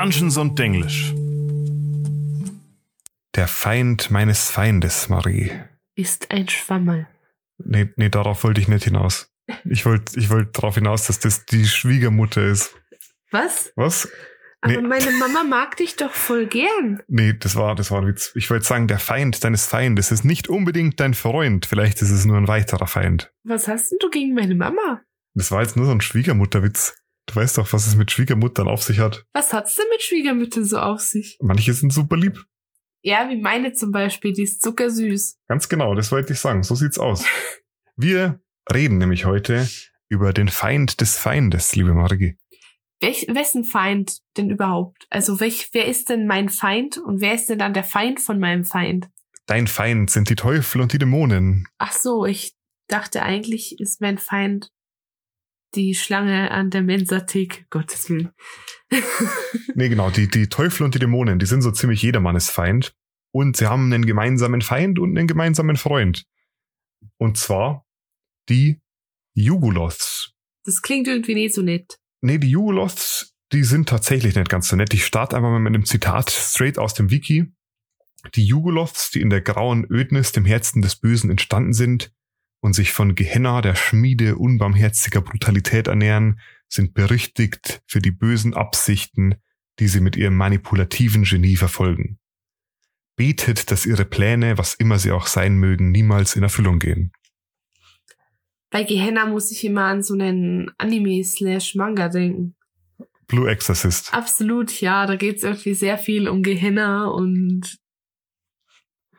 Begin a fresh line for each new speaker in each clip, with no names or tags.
Dungeons und Denglisch. Der Feind meines Feindes, Marie.
Ist ein Schwammerl.
Nee, nee, darauf wollte ich nicht hinaus. Ich wollte ich wollte darauf hinaus, dass das die Schwiegermutter ist.
Was?
Was?
Aber
Nee.
meine Mama mag dich doch voll gern.
Nee, das war, das war ein Witz. Ich wollte sagen, der Feind deines Feindes ist nicht unbedingt dein Freund. Vielleicht ist es nur ein weiterer Feind.
Was hast denn du gegen meine Mama?
Das war jetzt nur so ein Schwiegermutterwitz. Du weißt doch, was es mit Schwiegermuttern auf sich hat.
Was hat's denn mit Schwiegermüttern so auf sich?
Manche sind super lieb.
Ja, wie meine zum Beispiel, die ist zuckersüß.
Ganz genau, das wollte ich sagen. So sieht's aus. Wir reden nämlich heute über den Feind des Feindes, liebe Margie.
Welch, wessen Feind denn überhaupt? Also welch, wer ist denn mein Feind und wer ist denn dann der Feind von meinem Feind?
Dein Feind sind die Teufel und die Dämonen.
Ach so, ich dachte eigentlich ist mein Feind die Schlange an der Mensathek. Gottes Willen.
Nee, genau, die, die Teufel und die Dämonen, die sind so ziemlich jedermannes Feind. Und sie haben einen gemeinsamen Feind und einen gemeinsamen Freund. Und zwar die Juguloths.
Das klingt irgendwie nicht so nett.
Nee, die Juguloths, die sind tatsächlich nicht ganz so nett. Ich starte einfach mal mit einem Zitat straight aus dem Wiki. Die Juguloths, die in der grauen Ödnis dem Herzen des Bösen entstanden sind und sich von Gehenna, der Schmiede unbarmherziger Brutalität ernähren, sind berüchtigt für die bösen Absichten, die sie mit ihrem manipulativen Genie verfolgen. Betet, dass ihre Pläne, was immer sie auch sein mögen, niemals in Erfüllung gehen.
Bei Gehenna muss ich immer an so einen Anime-Slash-Manga denken.
Blue Exorcist.
Absolut, ja. Da geht's irgendwie sehr viel um Gehenna und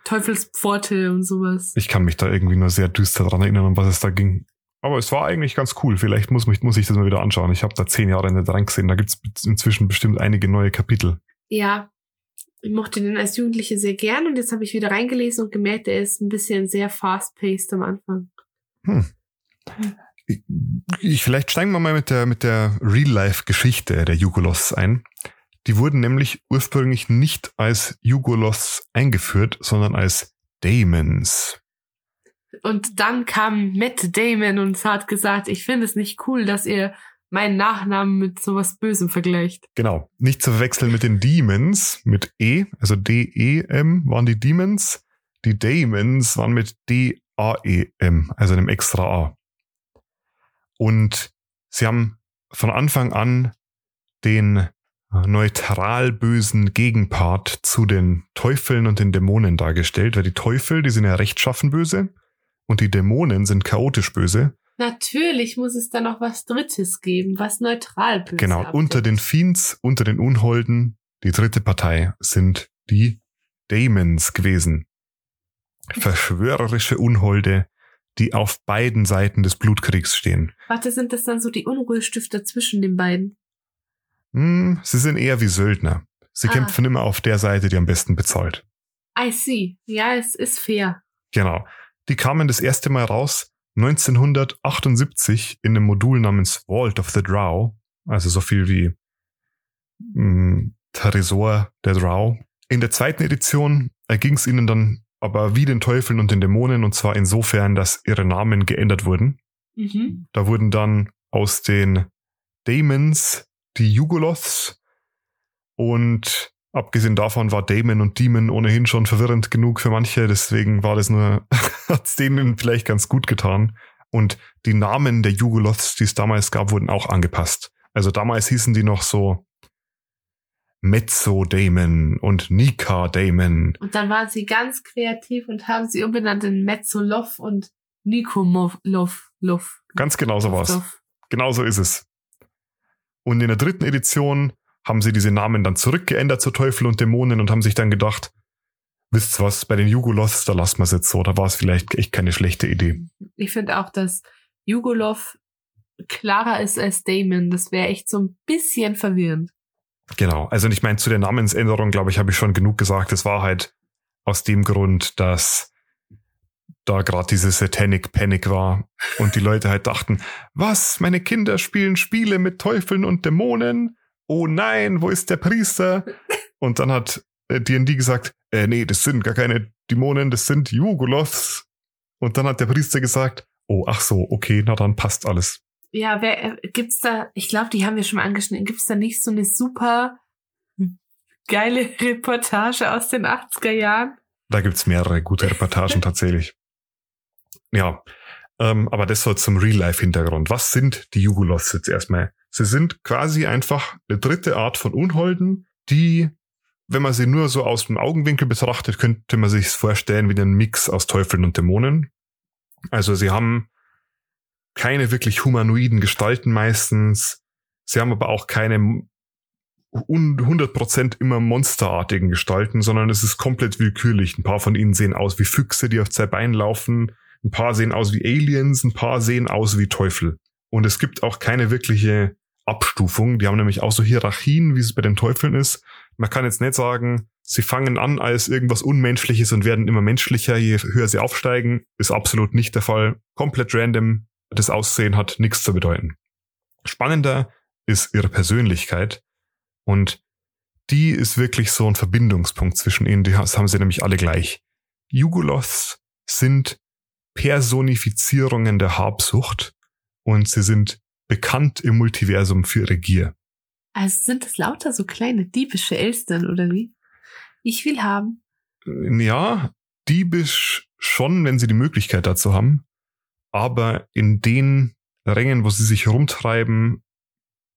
Teufelspforte und sowas.
Ich kann mich da irgendwie nur sehr düster dran erinnern, um was es da ging. Aber es war eigentlich ganz cool. Vielleicht muss, mich, muss ich das mal wieder anschauen. Ich habe da zehn Jahre nicht reingesehen. Da gibt's inzwischen bestimmt einige neue Kapitel.
Ja, ich mochte den als Jugendliche sehr gern und jetzt habe ich wieder reingelesen und gemerkt, er ist ein bisschen sehr fast-paced am Anfang.
Hm. Ich, ich, vielleicht steigen wir mal mit der, mit der Real-Life-Geschichte der Jugoloths ein. Die wurden nämlich ursprünglich nicht als Jugoloths eingeführt, sondern als Daemons.
Und dann kam Matt Damon und hat gesagt, ich finde es nicht cool, dass ihr meinen Nachnamen mit sowas Bösem vergleicht.
Genau. Nicht zu verwechseln mit den Demons, mit E, also D-E-M waren die Demons. Die Daemons waren mit D-A-E-M, also einem extra A. Und sie haben von Anfang an den neutral bösen Gegenpart zu den Teufeln und den Dämonen dargestellt, weil die Teufel, die sind ja rechtschaffen böse und die Dämonen sind chaotisch böse.
Natürlich muss es da noch was Drittes geben, was neutral böse
Genau,
abdeckt.
unter den Fiends, unter den Unholden, die dritte Partei sind die Daemons gewesen. Verschwörerische Unholde, die auf beiden Seiten des Blutkriegs stehen.
Warte, sind das dann so die Unruhestifter zwischen den beiden?
Hm, sie sind eher wie Söldner. Sie
Ah.
kämpfen immer auf der Seite, die am besten bezahlt.
I see. Ja, es ist fair.
Genau. Die kamen das erste Mal raus 1978 in einem Modul namens Vault of the Drow. Also so viel wie mh, Tresor der Drow. In der zweiten Edition erging es ihnen dann aber wie den Teufeln und den Dämonen und zwar insofern, dass ihre Namen geändert wurden.
Mhm.
Da wurden dann aus den Daemons die Jugoloths und abgesehen davon war Daemon und Demon ohnehin schon verwirrend genug für manche, deswegen war das nur, hat's denen vielleicht ganz gut getan. Und die Namen der Jugoloths, die es damals gab, wurden auch angepasst. Also damals hießen die noch so Mezzo Daemon und Nika Daemon.
Und dann waren sie ganz kreativ und haben sie umbenannt in Mezzolov und Nikomov.
Ganz genau so war's. Genau so ist es. Und in der dritten Edition haben sie diese Namen dann zurückgeändert zu Teufel und Dämonen und haben sich dann gedacht, wisst's was, bei den Jugoloths, da lassen wir es jetzt so, da war es vielleicht echt keine schlechte Idee.
Ich finde auch, dass Jugolov klarer ist als Damon. Das wäre echt so ein bisschen verwirrend.
Genau. Also ich meine, zu der Namensänderung, glaube ich, habe ich schon genug gesagt. Es war halt aus dem Grund, dass da gerade diese Satanic Panic war und die Leute halt dachten, was, meine Kinder spielen Spiele mit Teufeln und Dämonen? Oh nein, wo ist der Priester? Und dann hat äh, D&D gesagt, äh, nee, das sind gar keine Dämonen, das sind Jugoloths. Und dann hat der Priester gesagt, oh, ach so, okay, na dann passt alles.
Ja, wer, äh, gibt's da, ich glaube, die haben wir schon mal angeschnitten, gibt's da nicht so eine super geile Reportage aus den 80er Jahren.
Da gibt's mehrere gute Reportagen tatsächlich. Ja, ähm, aber das soll zum Real-Life-Hintergrund. Was sind die Juguloths jetzt erstmal? Sie sind quasi einfach eine dritte Art von Unholden, die, wenn man sie nur so aus dem Augenwinkel betrachtet, könnte man sich vorstellen wie ein Mix aus Teufeln und Dämonen. Also sie haben keine wirklich humanoiden Gestalten meistens. Sie haben aber auch keine 100% immer monsterartigen Gestalten, sondern es ist komplett willkürlich. Ein paar von ihnen sehen aus wie Füchse, die auf zwei Beinen laufen. Ein paar sehen aus wie Aliens, ein paar sehen aus wie Teufel. Und es gibt auch keine wirkliche Abstufung. Die haben nämlich auch so Hierarchien, wie es bei den Teufeln ist. Man kann jetzt nicht sagen, sie fangen an als irgendwas Unmenschliches und werden immer menschlicher, je höher sie aufsteigen. Ist absolut nicht der Fall. Komplett random. Das Aussehen hat nichts zu bedeuten. Spannender ist ihre Persönlichkeit. Und die ist wirklich so ein Verbindungspunkt zwischen ihnen. Die haben sie nämlich alle gleich. Jugoloths sind Personifizierungen der Habsucht und sie sind bekannt im Multiversum für ihre Gier.
Also sind das lauter so kleine diebische Elstern oder wie? Ich will haben.
Ja, diebisch schon, wenn sie die Möglichkeit dazu haben. Aber in den Rängen, wo sie sich rumtreiben,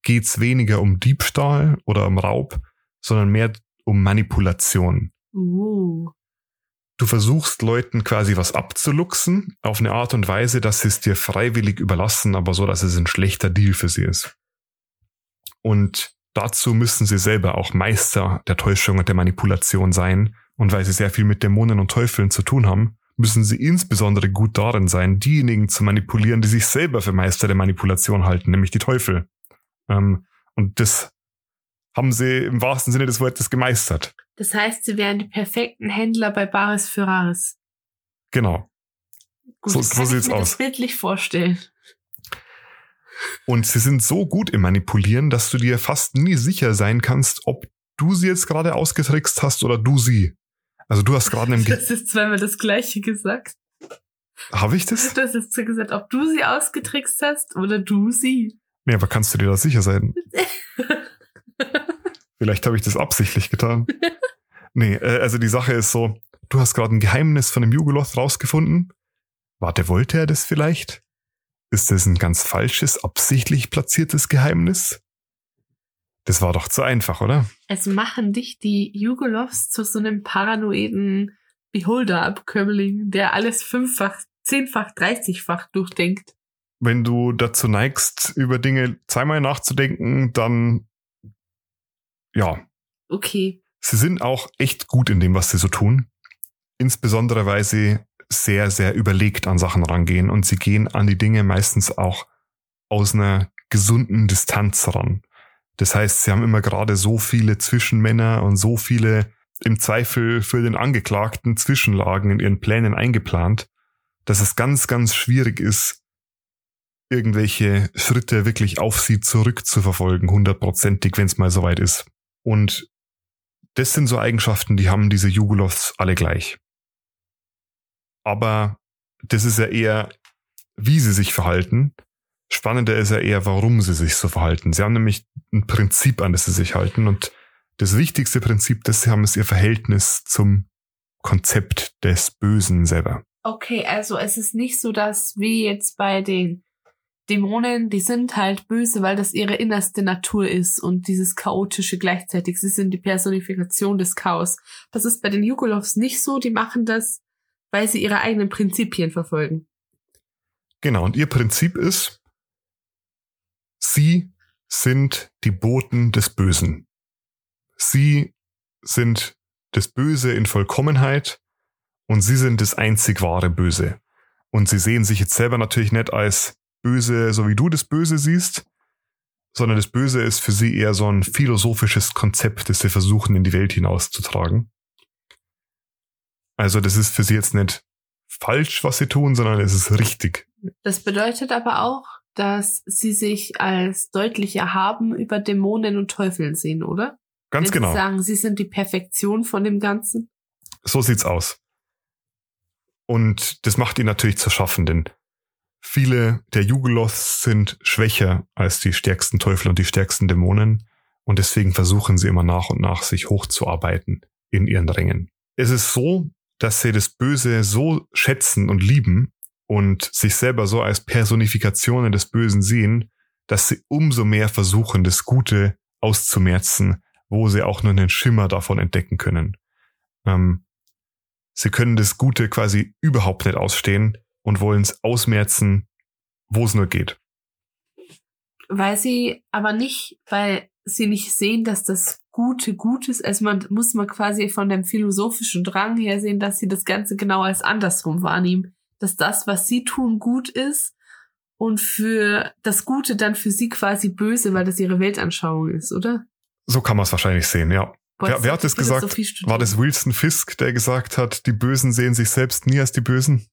geht's weniger um Diebstahl oder um Raub, sondern mehr um Manipulation.
Uh.
Du versuchst Leuten quasi was abzuluxen, auf eine Art und Weise, dass sie es dir freiwillig überlassen, aber so, dass es ein schlechter Deal für sie ist. Und dazu müssen sie selber auch Meister der Täuschung und der Manipulation sein. Und weil sie sehr viel mit Dämonen und Teufeln zu tun haben, müssen sie insbesondere gut darin sein, diejenigen zu manipulieren, die sich selber für Meister der Manipulation halten, nämlich die Teufel. Ähm, und das haben sie im wahrsten Sinne des Wortes gemeistert.
Das heißt, sie wären die perfekten Händler bei Baris für Rares.
Genau.
Gut,
So-
das
so
kann
sieht's
ich mir
aus.
Das bildlich vorstellen.
Und sie sind so gut im Manipulieren, dass du dir fast nie sicher sein kannst, ob du sie jetzt gerade ausgetrickst hast oder du sie. Also du hast gerade. Ge
Das ist zweimal das Gleiche gesagt.
Habe ich das?
Du hast jetzt so gesagt, ob du sie ausgetrickst hast oder du sie.
Nee, aber kannst du dir da sicher sein? Vielleicht habe ich das absichtlich getan. Nee, äh, also die Sache ist so, du hast gerade ein Geheimnis von dem Jugoloth rausgefunden. Warte, wollte er das vielleicht? Ist das ein ganz falsches, absichtlich platziertes Geheimnis? Das war doch zu einfach, oder?
Es machen dich die Jugolovs zu so einem paranoiden Beholder-Abkömmling, der alles fünffach, zehnfach, dreißigfach durchdenkt.
Wenn du dazu neigst, über Dinge zweimal nachzudenken, dann ja,
Okay.
sie sind auch echt gut in dem, was sie so tun. Insbesondere, weil sie sehr, sehr überlegt an Sachen rangehen und sie gehen an die Dinge meistens auch aus einer gesunden Distanz ran. Das heißt, sie haben immer gerade so viele Zwischenmänner und so viele im Zweifel für den Angeklagten Zwischenlagen in ihren Plänen eingeplant, dass es ganz, ganz schwierig ist, irgendwelche Schritte wirklich auf sie zurückzuverfolgen, hundertprozentig, wenn es mal soweit ist. Und das sind so Eigenschaften, die haben diese Juguloths alle gleich. Aber das ist ja eher, wie sie sich verhalten. Spannender ist ja eher, warum sie sich so verhalten. Sie haben nämlich ein Prinzip, an das sie sich halten. Und das wichtigste Prinzip, das sie haben, ist ihr Verhältnis zum Konzept des Bösen selber.
Okay, also es ist nicht so, dass wie jetzt bei den Dämonen, die sind halt böse, weil das ihre innerste Natur ist und dieses Chaotische gleichzeitig. Sie sind die Personifikation des Chaos. Das ist bei den Jugolovs nicht so. Die machen das, weil sie ihre eigenen Prinzipien verfolgen.
Genau, und ihr Prinzip ist, sie sind die Boten des Bösen. Sie sind das Böse in Vollkommenheit und sie sind das einzig wahre Böse. Und sie sehen sich jetzt selber natürlich nicht als Böse, so wie du das Böse siehst, sondern das Böse ist für sie eher so ein philosophisches Konzept, das sie versuchen in die Welt hinauszutragen. Also das ist für sie jetzt nicht falsch, was sie tun, sondern es ist richtig.
Das bedeutet aber auch, dass sie sich als deutlich erhaben über Dämonen und Teufeln sehen, oder?
Ganz
Wenn
genau.
Sie sagen, sie sind die Perfektion von dem Ganzen.
So sieht's aus. Und das macht ihn natürlich zu schaffen, denn viele der Juguloths sind schwächer als die stärksten Teufel und die stärksten Dämonen. Und deswegen versuchen sie immer nach und nach, sich hochzuarbeiten in ihren Rängen. Es ist so, dass sie das Böse so schätzen und lieben und sich selber so als Personifikationen des Bösen sehen, dass sie umso mehr versuchen, das Gute auszumerzen, wo sie auch nur einen Schimmer davon entdecken können. Ähm, sie können das Gute quasi überhaupt nicht ausstehen und wollen es ausmerzen, wo es nur geht.
Weil sie aber nicht, weil sie nicht sehen, dass das Gute gut ist. Also man muss man quasi von dem philosophischen Drang her sehen, dass sie das Ganze genau als andersrum wahrnehmen. Dass das, was sie tun, gut ist und für das Gute dann für sie quasi böse, weil das ihre Weltanschauung ist, oder?
So kann man es wahrscheinlich sehen, ja. Boah, wer, wer hat das gesagt? War das Wilson Fisk, der gesagt hat, die Bösen sehen sich selbst nie als die Bösen?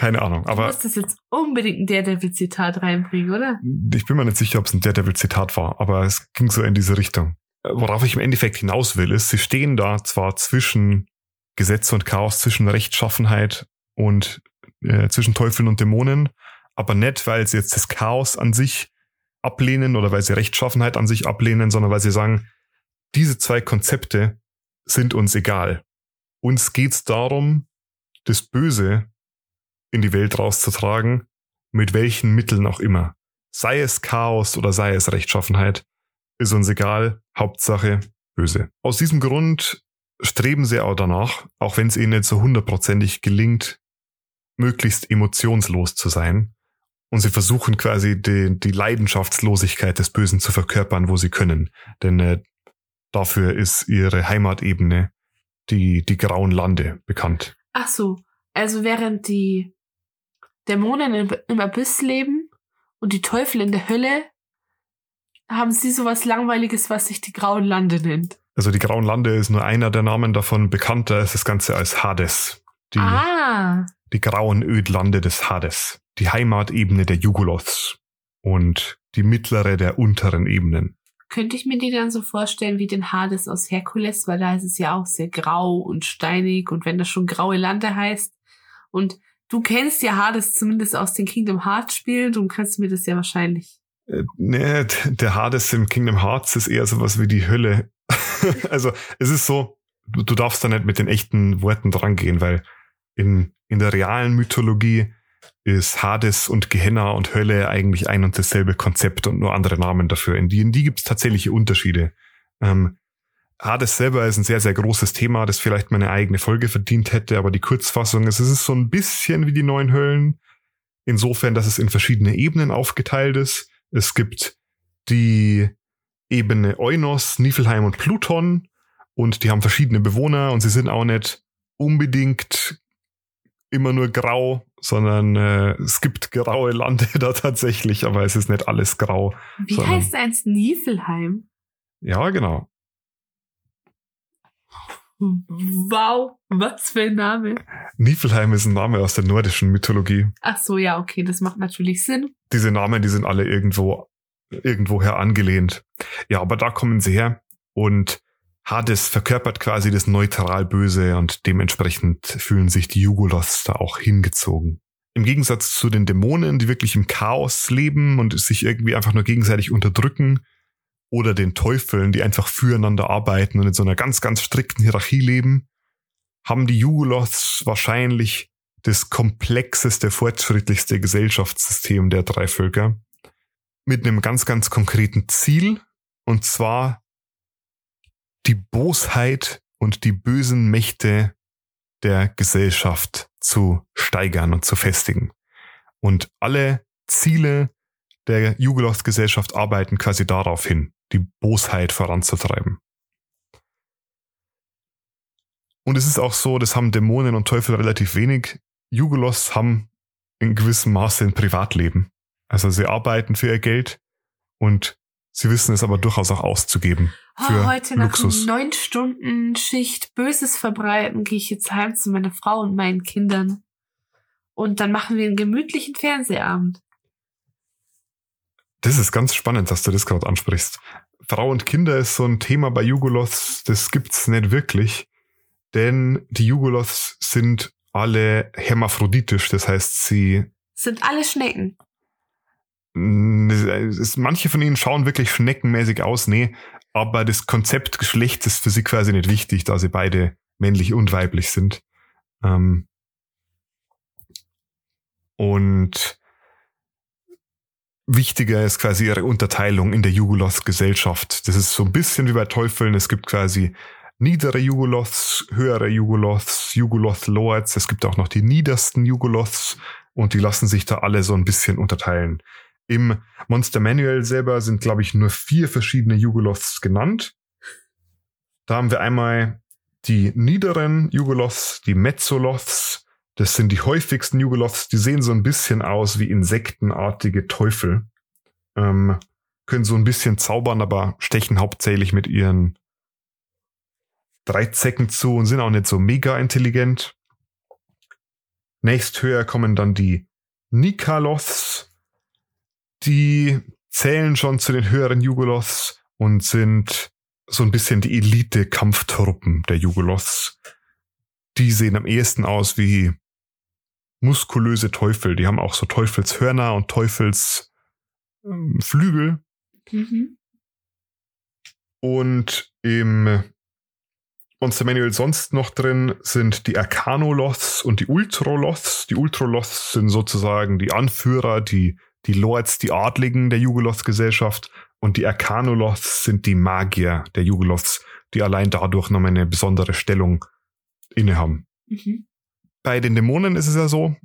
Keine Ahnung, aber.
Du musst das jetzt unbedingt ein Daredevil-Zitat reinbringen, oder?
Ich bin mir nicht sicher, ob es ein Daredevil-Zitat war, aber es ging so in diese Richtung. Worauf ich im Endeffekt hinaus will, ist, sie stehen da zwar zwischen Gesetz und Chaos, zwischen Rechtschaffenheit und äh, zwischen Teufeln und Dämonen, aber nicht, weil sie jetzt das Chaos an sich ablehnen oder weil sie Rechtschaffenheit an sich ablehnen, sondern weil sie sagen, diese zwei Konzepte sind uns egal. Uns geht's darum, das Böse in die Welt rauszutragen, mit welchen Mitteln auch immer. Sei es Chaos oder sei es Rechtschaffenheit, ist uns egal, Hauptsache böse. Aus diesem Grund streben sie auch danach, auch wenn es ihnen nicht so hundertprozentig gelingt, möglichst emotionslos zu sein. Und sie versuchen quasi die, die Leidenschaftslosigkeit des Bösen zu verkörpern, wo sie können. Denn äh, dafür ist ihre Heimatebene, die, die grauen Lande, bekannt.
Ach so, also während die Dämonen im, Abyss leben und die Teufel in der Hölle, haben sie sowas Langweiliges, was sich die Grauen Lande nennt.
Also die Grauen Lande ist nur einer der Namen davon. Bekannter ist das Ganze als Hades. Die,
ah.
die grauen Ödlande des Hades. Die Heimatebene der Jugoloths. Und die mittlere der unteren Ebenen.
Könnte ich mir die dann so vorstellen wie den Hades aus Herkules, weil da ist es ja auch sehr grau und steinig und wenn das schon graue Lande heißt und Du kennst ja Hades zumindest aus den Kingdom Hearts Spielen, du kannst mir das ja wahrscheinlich.
Äh, nee, der Hades im Kingdom Hearts ist eher sowas wie die Hölle. also es ist so, du, du darfst da nicht mit den echten Worten drangehen, weil in, in der realen Mythologie ist Hades und Gehenna und Hölle eigentlich ein und dasselbe Konzept und nur andere Namen dafür. In die gibt es tatsächliche Unterschiede. Ähm, Hades selber ist ein sehr, sehr großes Thema, das vielleicht meine eigene Folge verdient hätte, aber die Kurzfassung ist, es ist so ein bisschen wie die neuen Höllen. Insofern, dass es in verschiedene Ebenen aufgeteilt ist. Es gibt die Ebene Eunos, Niflheim und Pluton und die haben verschiedene Bewohner und sie sind auch nicht unbedingt immer nur grau, sondern äh, es gibt graue Lande da tatsächlich, aber es ist nicht alles grau.
Wie heißt eins Niflheim?
Ja, genau.
Wow, was für ein Name.
Niflheim ist ein Name aus der nordischen Mythologie.
Ach so, ja, okay, das macht natürlich Sinn.
Diese Namen, die sind alle irgendwo, irgendwoher angelehnt. Ja, aber da kommen sie her und Hades verkörpert quasi das neutral Böse und dementsprechend fühlen sich die Jugolos da auch hingezogen. Im Gegensatz zu den Dämonen, die wirklich im Chaos leben und sich irgendwie einfach nur gegenseitig unterdrücken, oder den Teufeln, die einfach füreinander arbeiten und in so einer ganz, ganz strikten Hierarchie leben, haben die Jugoloths wahrscheinlich das komplexeste, fortschrittlichste Gesellschaftssystem der drei Völker mit einem ganz, ganz konkreten Ziel, und zwar die Bosheit und die bösen Mächte der Gesellschaft zu steigern und zu festigen. Und alle Ziele der Jugoloth-Gesellschaft arbeiten quasi darauf hin die Bosheit voranzutreiben. Und es ist auch so, das haben Dämonen und Teufel relativ wenig. Jugolos haben in gewissem Maße ein Privatleben. Also sie arbeiten für ihr Geld und sie wissen es aber durchaus auch auszugeben.
Oh, für oh, heute Luxus. nach neun Stunden Schicht Böses verbreiten, gehe ich jetzt heim zu meiner Frau und meinen Kindern. Und dann machen wir einen gemütlichen Fernsehabend.
Das ist ganz spannend, dass du das gerade ansprichst. Frau und Kinder ist so ein Thema bei Jugoloths, das gibt's nicht wirklich. Denn die Jugoloths sind alle hermaphroditisch, das heißt, sie
sind alle Schnecken.
manche von ihnen schauen wirklich schneckenmäßig aus, nee, aber das Konzept Geschlecht ist für sie quasi nicht wichtig, da sie beide männlich und weiblich sind. Ähm, und wichtiger ist quasi ihre Unterteilung in der Juguloth-Gesellschaft. Das ist so ein bisschen wie bei Teufeln. Es gibt quasi niedere Jugoloths, höhere Jugoloths, Jugoloth-Lords. Es gibt auch noch die niedersten Jugoloths und die lassen sich da alle so ein bisschen unterteilen. Im Monster Manual selber sind, glaube ich, nur vier verschiedene Jugoloths genannt. Da haben wir einmal die niederen Jugoloths, die Mezzoloths. Das sind die häufigsten Jugoloths. Die sehen so ein bisschen aus wie insektenartige Teufel. Ähm, können so ein bisschen zaubern, aber stechen hauptsächlich mit ihren Dreizecken zu und sind auch nicht so mega intelligent. Nächst höher kommen dann die Nikaloths die zählen schon zu den höheren Jugoloths und sind so ein bisschen die Elite-Kampftruppen der Jugoloths. Die sehen am ehesten aus wie muskulöse Teufel. Die haben auch so Teufelshörner und Teufelsflügel. Ähm, mhm. Und im Monster Manual sonst noch drin sind die Arcanoloths und die Ultroloths. Die Ultroloths sind sozusagen die Anführer, die die Lords, die Adligen der Jugoloths-Gesellschaft und die Arcanoloths sind die Magier der Jugoloths, die allein dadurch noch eine besondere Stellung innehaben. Mhm. Bei den Dämonen ist es ja so,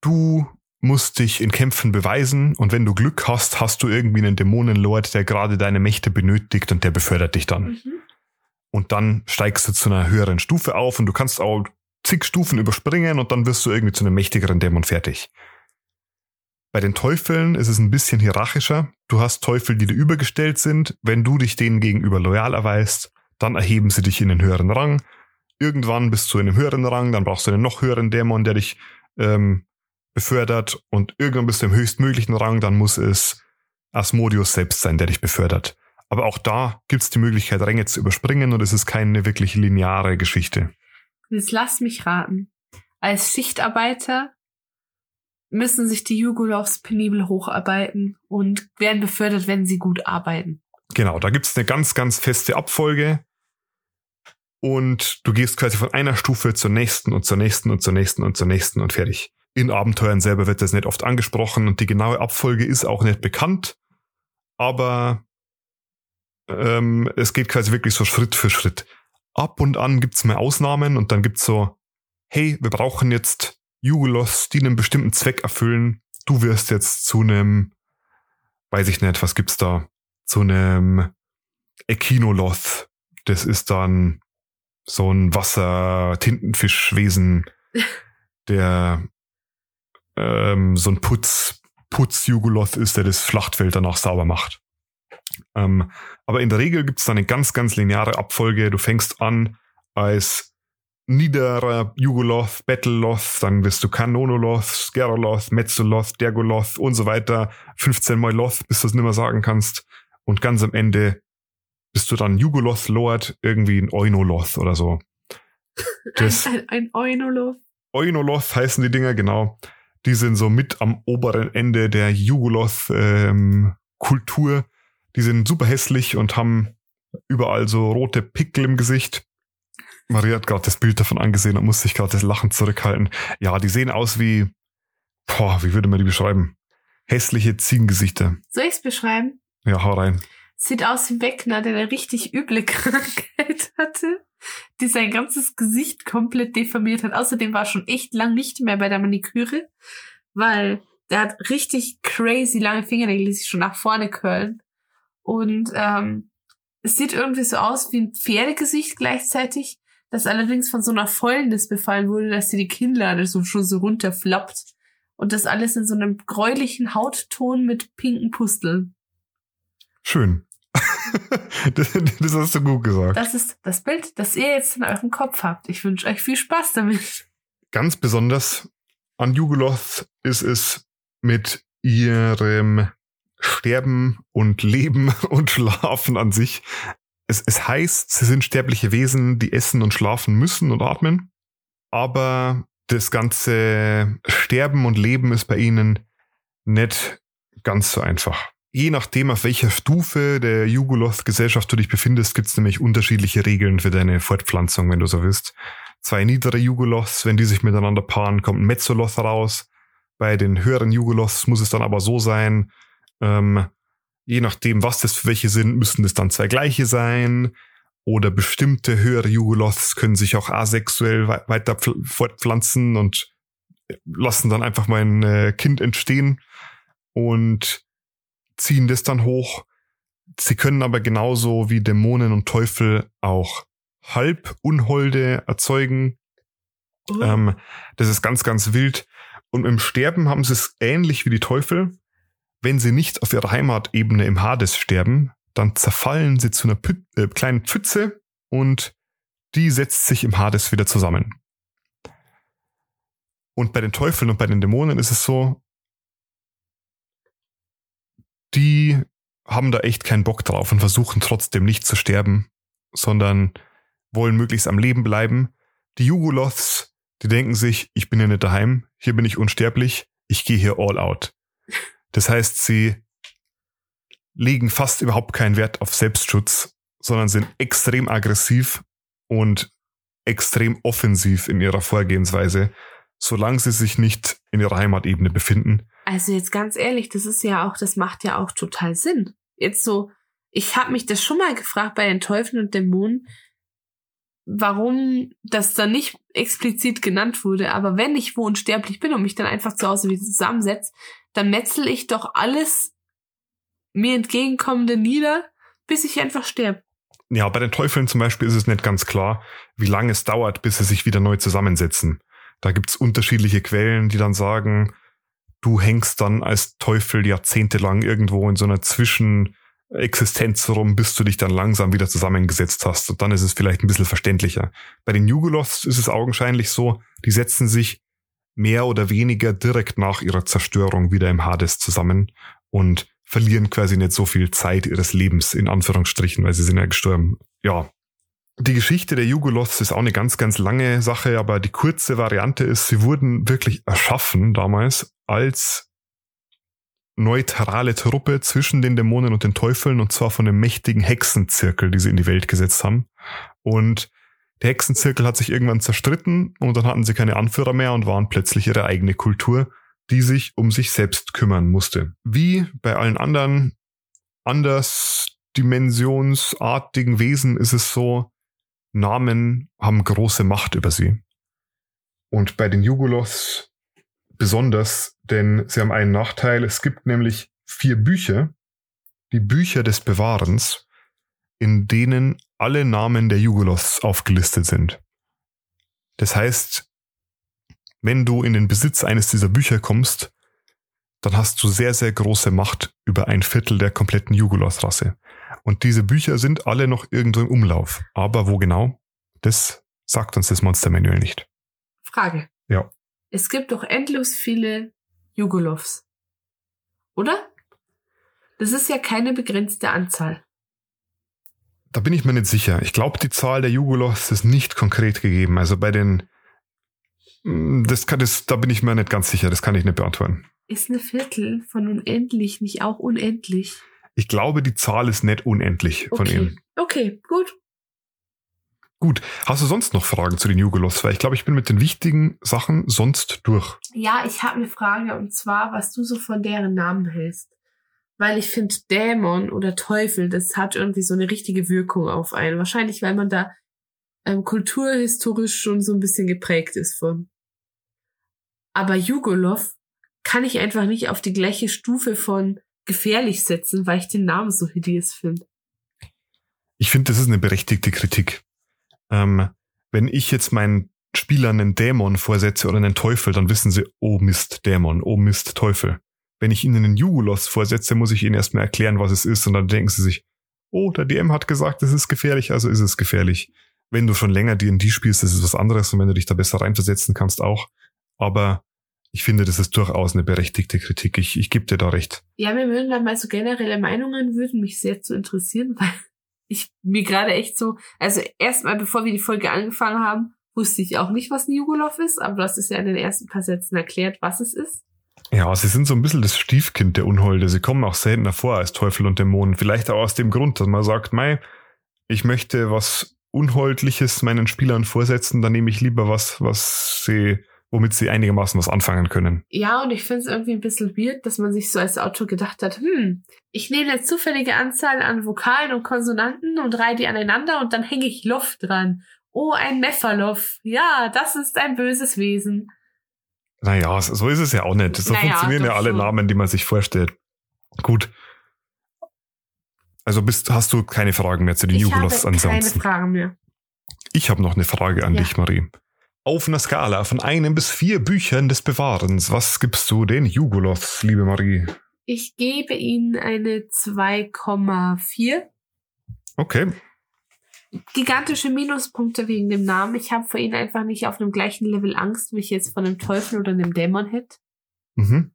du musst dich in Kämpfen beweisen und wenn du Glück hast, hast du irgendwie einen Dämonenlord, der gerade deine Mächte benötigt und der befördert dich dann. Mhm. Und dann steigst du zu einer höheren Stufe auf und du kannst auch zig Stufen überspringen und dann wirst du irgendwie zu einem mächtigeren Dämon fertig. Bei den Teufeln ist es ein bisschen hierarchischer. Du hast Teufel, die dir übergestellt sind. Wenn du dich denen gegenüber loyal erweist, dann erheben sie dich in den höheren Rang. Irgendwann bist du in einem höheren Rang, dann brauchst du einen noch höheren Dämon, der dich ähm, befördert. Und irgendwann bist du im höchstmöglichen Rang, dann muss es Asmodius selbst sein, der dich befördert. Aber auch da gibt es die Möglichkeit, Ränge zu überspringen und es ist keine wirklich lineare Geschichte.
Jetzt lass mich raten. Als Schichtarbeiter müssen sich die Jugoloths penibel hocharbeiten und werden befördert, wenn sie gut arbeiten.
Genau, da gibt's eine ganz, ganz feste Abfolge. Und du gehst quasi von einer Stufe zur nächsten und zur nächsten und zur nächsten und zur nächsten und fertig. In Abenteuern selber wird das nicht oft angesprochen und die genaue Abfolge ist auch nicht bekannt. Aber ähm, es geht quasi wirklich so Schritt für Schritt. Ab und an gibt's mal Ausnahmen und dann gibt's so, hey, wir brauchen jetzt Jugulos, die einen bestimmten Zweck erfüllen. Du wirst jetzt zu einem, weiß ich nicht, was gibt's da, zu einem Ekinoloth. Das ist dann so ein Wasser-Tintenfischwesen, der ähm, so ein Putz, Putz-Jugoloth ist, der das Schlachtfeld danach sauber macht. Ähm, aber in der Regel gibt's da eine ganz, ganz lineare Abfolge. Du fängst an als niederer Jugoloth, Battleloth, dann bist du Kanonoloth, Skeroloth, Metzoloth, Dergoloth und so weiter. 15 mal Loth, bis du es nicht mehr sagen kannst. Und ganz am Ende bist du dann Jugoloth Lord, irgendwie ein Oinoloth oder so.
Das ein, ein, Oinoloth.
Oinoloth heißen die Dinger, genau. Die sind so mit am oberen Ende der Jugoloth-Kultur. Ähm, die sind super hässlich und haben überall so rote Pickel im Gesicht. Maria hat gerade das Bild davon angesehen und musste sich gerade das Lachen zurückhalten. Ja, die sehen aus wie, boah, wie würde man die beschreiben? Hässliche Ziegengesichter.
Soll ich's beschreiben?
Ja, hau rein.
Sieht aus wie Wegner, der eine richtig üble Krankheit hatte, die sein ganzes Gesicht komplett deformiert hat. Außerdem war er schon echt lang nicht mehr bei der Maniküre, weil der hat richtig crazy lange Fingernägel, die sich schon nach vorne curlen. Und ähm, es sieht irgendwie so aus wie ein Pferdegesicht gleichzeitig, das allerdings von so einer Fäulnis befallen wurde, dass sie die Kinnlade so schon so runterflappt. Und das alles in so einem gräulichen Hautton mit pinken Pusteln.
Schön. das, das, hast du gut gesagt.
Das ist das Bild, das ihr jetzt in eurem Kopf habt. Ich wünsche euch viel Spaß damit.
Ganz besonders an Jugoloth ist es mit ihrem Sterben und Leben und Schlafen an sich es, es heißt, sie sind sterbliche Wesen, die essen und schlafen müssen und atmen. Aber das ganze Sterben und Leben ist bei ihnen nicht ganz so einfach. Je nachdem, auf welcher Stufe der Jugoloth-Gesellschaft du dich befindest, gibt es nämlich unterschiedliche Regeln für deine Fortpflanzung, wenn du so willst. Zwei niedere Jugoloths, wenn die sich miteinander paaren, kommt ein Mezzoloth raus. Bei den höheren Jugoloths muss es dann aber so sein, ähm, je nachdem, was das für welche sind, müssen es dann zwei gleiche sein. Oder bestimmte höhere Jugoloths können sich auch asexuell weiter fortpflanzen und lassen dann einfach mein äh, Kind entstehen und ziehen das dann hoch. Sie können aber genauso wie Dämonen und Teufel auch Halbunholde erzeugen. Mhm. Ähm, das ist ganz, ganz wild. Und im Sterben haben sie es ähnlich wie die Teufel. Wenn sie nicht auf ihrer Heimatebene im Hades sterben, dann zerfallen sie zu einer Pü äh, kleinen Pfütze und die setzt sich im Hades wieder zusammen. Und bei den Teufeln und bei den Dämonen ist es so, die haben da echt keinen Bock drauf und versuchen trotzdem nicht zu sterben, sondern wollen möglichst am Leben bleiben. Die Jugoloths, die denken sich, ich bin ja nicht daheim, hier bin ich unsterblich, ich gehe hier all out. Das heißt, sie legen fast überhaupt keinen Wert auf Selbstschutz, sondern sind extrem aggressiv und extrem offensiv in ihrer Vorgehensweise, solange sie sich nicht in ihrer Heimatebene befinden.
Also jetzt ganz ehrlich, das ist ja auch, das macht ja auch total Sinn. Jetzt so, ich habe mich das schon mal gefragt bei den Teufeln und Dämonen, warum das dann nicht explizit genannt wurde, aber wenn ich wo unsterblich bin und mich dann einfach zu Hause wieder zusammensetze, dann metzel ich doch alles mir entgegenkommende nieder, bis ich einfach sterbe.
Ja, bei den Teufeln zum Beispiel ist es nicht ganz klar, wie lange es dauert, bis sie sich wieder neu zusammensetzen. Da gibt's unterschiedliche Quellen, die dann sagen, du hängst dann als Teufel jahrzehntelang irgendwo in so einer Zwischenexistenz rum, bis du dich dann langsam wieder zusammengesetzt hast. Und dann ist es vielleicht ein bisschen verständlicher. Bei den Jugoloths ist es augenscheinlich so, die setzen sich mehr oder weniger direkt nach ihrer Zerstörung wieder im Hades zusammen und verlieren quasi nicht so viel Zeit ihres Lebens, in Anführungsstrichen, weil sie sind ja gestorben. Ja. Die Geschichte der Jugoloths ist auch eine ganz, ganz lange Sache, aber die kurze Variante ist, sie wurden wirklich erschaffen damals als neutrale Truppe zwischen den Dämonen und den Teufeln und zwar von einem mächtigen Hexenzirkel, die sie in die Welt gesetzt haben. Und der Hexenzirkel hat sich irgendwann zerstritten und dann hatten sie keine Anführer mehr und waren plötzlich ihre eigene Kultur, die sich um sich selbst kümmern musste. Wie bei allen anderen andersdimensionsartigen Wesen ist es so, Namen haben große Macht über sie. Und bei den Jugolos besonders, denn sie haben einen Nachteil. Es gibt nämlich vier Bücher, die Bücher des Bewahrens, in denen alle Namen der Jugolos aufgelistet sind. Das heißt, wenn du in den Besitz eines dieser Bücher kommst, dann hast du sehr, sehr große Macht über ein Viertel der kompletten Jugolos-Rasse. Und diese Bücher sind alle noch irgendwo im Umlauf. Aber wo genau? Das sagt uns das Monster Manual nicht.
Frage.
Ja.
Es gibt doch endlos viele Jugolovs. Oder? Das ist ja keine begrenzte Anzahl.
Da bin ich mir nicht sicher. Ich glaube, die Zahl der Jugolovs ist nicht konkret gegeben. Also bei den hm, das kann das, da bin ich mir nicht ganz sicher, das kann ich nicht beantworten.
Ist eine Viertel von unendlich nicht auch unendlich?
Ich glaube, die Zahl ist nicht unendlich von
okay.
ihm.
Okay, gut.
Gut. Hast du sonst noch Fragen zu den Jugolos? Weil ich glaube, ich bin mit den wichtigen Sachen sonst durch.
Ja, ich habe eine Frage und zwar, was du so von deren Namen hältst. Weil ich finde, Dämon oder Teufel, das hat irgendwie so eine richtige Wirkung auf einen. Wahrscheinlich, weil man da ähm, kulturhistorisch schon so ein bisschen geprägt ist von. Aber Jugolov kann ich einfach nicht auf die gleiche Stufe von gefährlich setzen, weil ich den Namen so hideous finde.
Ich finde, das ist eine berechtigte Kritik. Ähm, wenn ich jetzt meinen Spielern einen Dämon vorsetze oder einen Teufel, dann wissen sie, oh Mist, Dämon, oh Mist, Teufel. Wenn ich ihnen einen Jugulos vorsetze, muss ich ihnen erstmal erklären, was es ist, und dann denken sie sich, oh, der DM hat gesagt, es ist gefährlich, also ist es gefährlich wenn du schon länger D&D spielst, ist was anderes und wenn du dich da besser reinversetzen kannst auch. Aber ich finde, das ist durchaus eine berechtigte Kritik. Ich, ich gebe dir da recht.
Ja, mir würden da mal so generelle Meinungen würden mich sehr zu interessieren, weil ich mir gerade echt so, also erstmal bevor wir die Folge angefangen haben, wusste ich auch nicht, was ein Jugolov ist, aber du hast es ja in den ersten paar Sätzen erklärt, was es ist.
Ja, sie sind so ein bisschen das Stiefkind der Unholde. Sie kommen auch seltener vor als Teufel und Dämonen. Vielleicht auch aus dem Grund, dass man sagt, mei, ich möchte was Unholdliches meinen Spielern vorsetzen, dann nehme ich lieber was, was sie, womit sie einigermaßen was anfangen können.
Ja, und ich finde es irgendwie ein bisschen weird, dass man sich so als Autor gedacht hat, hm, ich nehme eine zufällige Anzahl an Vokalen und Konsonanten und reihe die aneinander und dann hänge ich Luft dran. Oh, ein Mephaloff. Ja, das ist ein böses Wesen.
Naja, so ist es ja auch nicht. So
Naja,
funktionieren ja alle
schon.
Namen, die man sich vorstellt. Gut. Also bist, hast du keine Fragen mehr zu den
Ich habe keine
ansonsten?
Fragen mehr.
Ich habe noch eine Frage an
Ja.
dich, Marie. Auf einer Skala von einem bis vier Büchern des Bewahrens, was gibst du den Jugolos, liebe Marie?
Ich gebe Ihnen eine 2,4.
Okay.
Gigantische Minuspunkte wegen dem Namen. Ich habe vor Ihnen einfach nicht auf dem gleichen Level Angst, wie ich jetzt von einem Teufel oder einem Dämon hätte.
Mhm.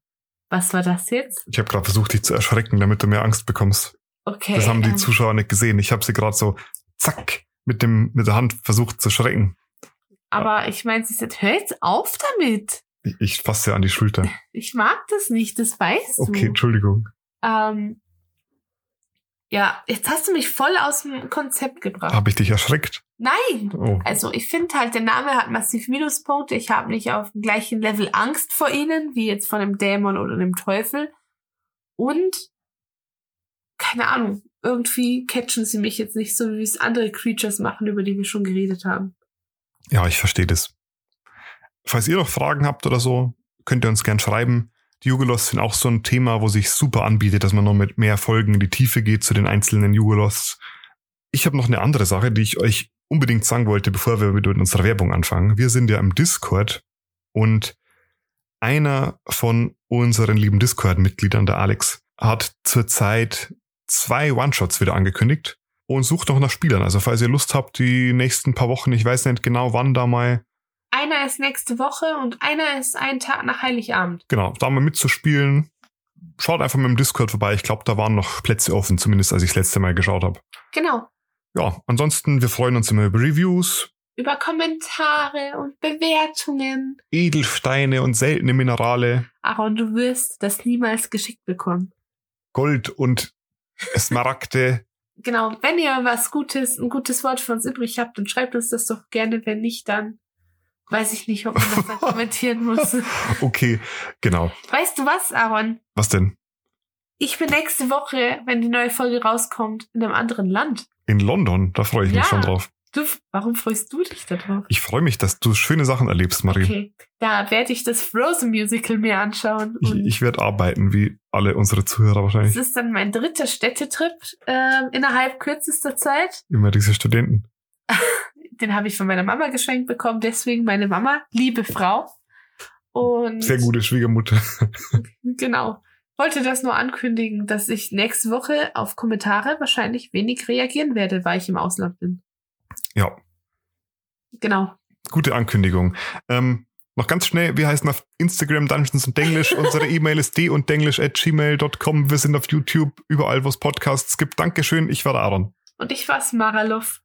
Was war das jetzt?
Ich habe gerade versucht, dich zu erschrecken, damit du mehr Angst bekommst.
Okay.
Das haben die
ähm,
Zuschauer nicht gesehen. Ich habe sie gerade so zack mit dem mit der Hand versucht zu schrecken.
Aber ich meine, sie sagt, hör jetzt auf damit.
Ich, ich fasse an die Schulter.
Ich mag das nicht, das weißt
Okay,
du.
Entschuldigung.
Ähm, ja, jetzt hast du mich voll aus dem Konzept gebracht.
Habe ich dich erschreckt?
Nein!
Oh.
Also ich finde halt, der Name hat massiv Minuspunkte. Ich habe nicht auf dem gleichen Level Angst vor ihnen, wie jetzt von einem Dämon oder einem Teufel. Und, keine Ahnung, irgendwie catchen sie mich jetzt nicht so, wie es andere Creatures machen, über die wir schon geredet haben.
Ja, ich verstehe das. Falls ihr noch Fragen habt oder so, könnt ihr uns gern schreiben. Die Jugolos sind auch so ein Thema, wo sich super anbietet, dass man noch mit mehr Folgen in die Tiefe geht zu den einzelnen Jugolos. Ich habe noch eine andere Sache, die ich euch unbedingt sagen wollte, bevor wir mit unserer Werbung anfangen. Wir sind ja im Discord und einer von unseren lieben Discord-Mitgliedern, der Alex, hat zurzeit zwei One-Shots wieder angekündigt und sucht noch nach Spielern. Also falls ihr Lust habt, die nächsten paar Wochen, ich weiß nicht genau wann da mal,
Einer ist nächste Woche und einer ist einen Tag nach Heiligabend.
genau, da mal mitzuspielen, schaut einfach mit dem Discord vorbei. Ich glaube, da waren noch Plätze offen, zumindest als ich das letzte Mal geschaut habe.
Genau.
Ja, ansonsten, wir freuen uns immer über Reviews,
Über Kommentare und Bewertungen.
Edelsteine und seltene Minerale,
Aaron, du wirst das niemals geschickt bekommen.
Gold und Smaragde.
Genau, wenn ihr was Gutes, ein gutes Wort für uns übrig habt, dann schreibt uns das doch gerne. Wenn nicht, dann weiß ich nicht, ob man das dann kommentieren muss.
Okay, genau.
Weißt du was, Aaron?
Was denn?
Ich bin nächste Woche, wenn die neue Folge rauskommt, in einem anderen Land.
In London, da freue ich mich
Ja.
schon drauf.
Du, warum freust du dich darauf?
Ich freue mich, dass du schöne Sachen erlebst, Marie.
Okay, da werde ich das Frozen Musical mir anschauen.
Ich, ich werde arbeiten, wie alle unsere Zuhörer
es
wahrscheinlich.
ist dann mein dritter Städtetrip ähm, innerhalb kürzester Zeit.
Immer diese Studenten.
Den habe ich von meiner Mama geschenkt bekommen. Deswegen meine Mama, liebe Frau. Und
Sehr gute Schwiegermutter.
Genau. Wollte das nur ankündigen, dass ich nächste Woche auf Kommentare wahrscheinlich wenig reagieren werde, weil ich im Ausland bin.
Ja,
Genau.
gute Ankündigung. Ähm, noch ganz schnell, wir heißen auf Instagram Dungeons und Denglish. Unsere E-Mail ist d und at gmail.com. Wir sind auf YouTube, überall, wo es Podcasts gibt. Dankeschön, ich war der Aaron.
Und ich war's, Maralov.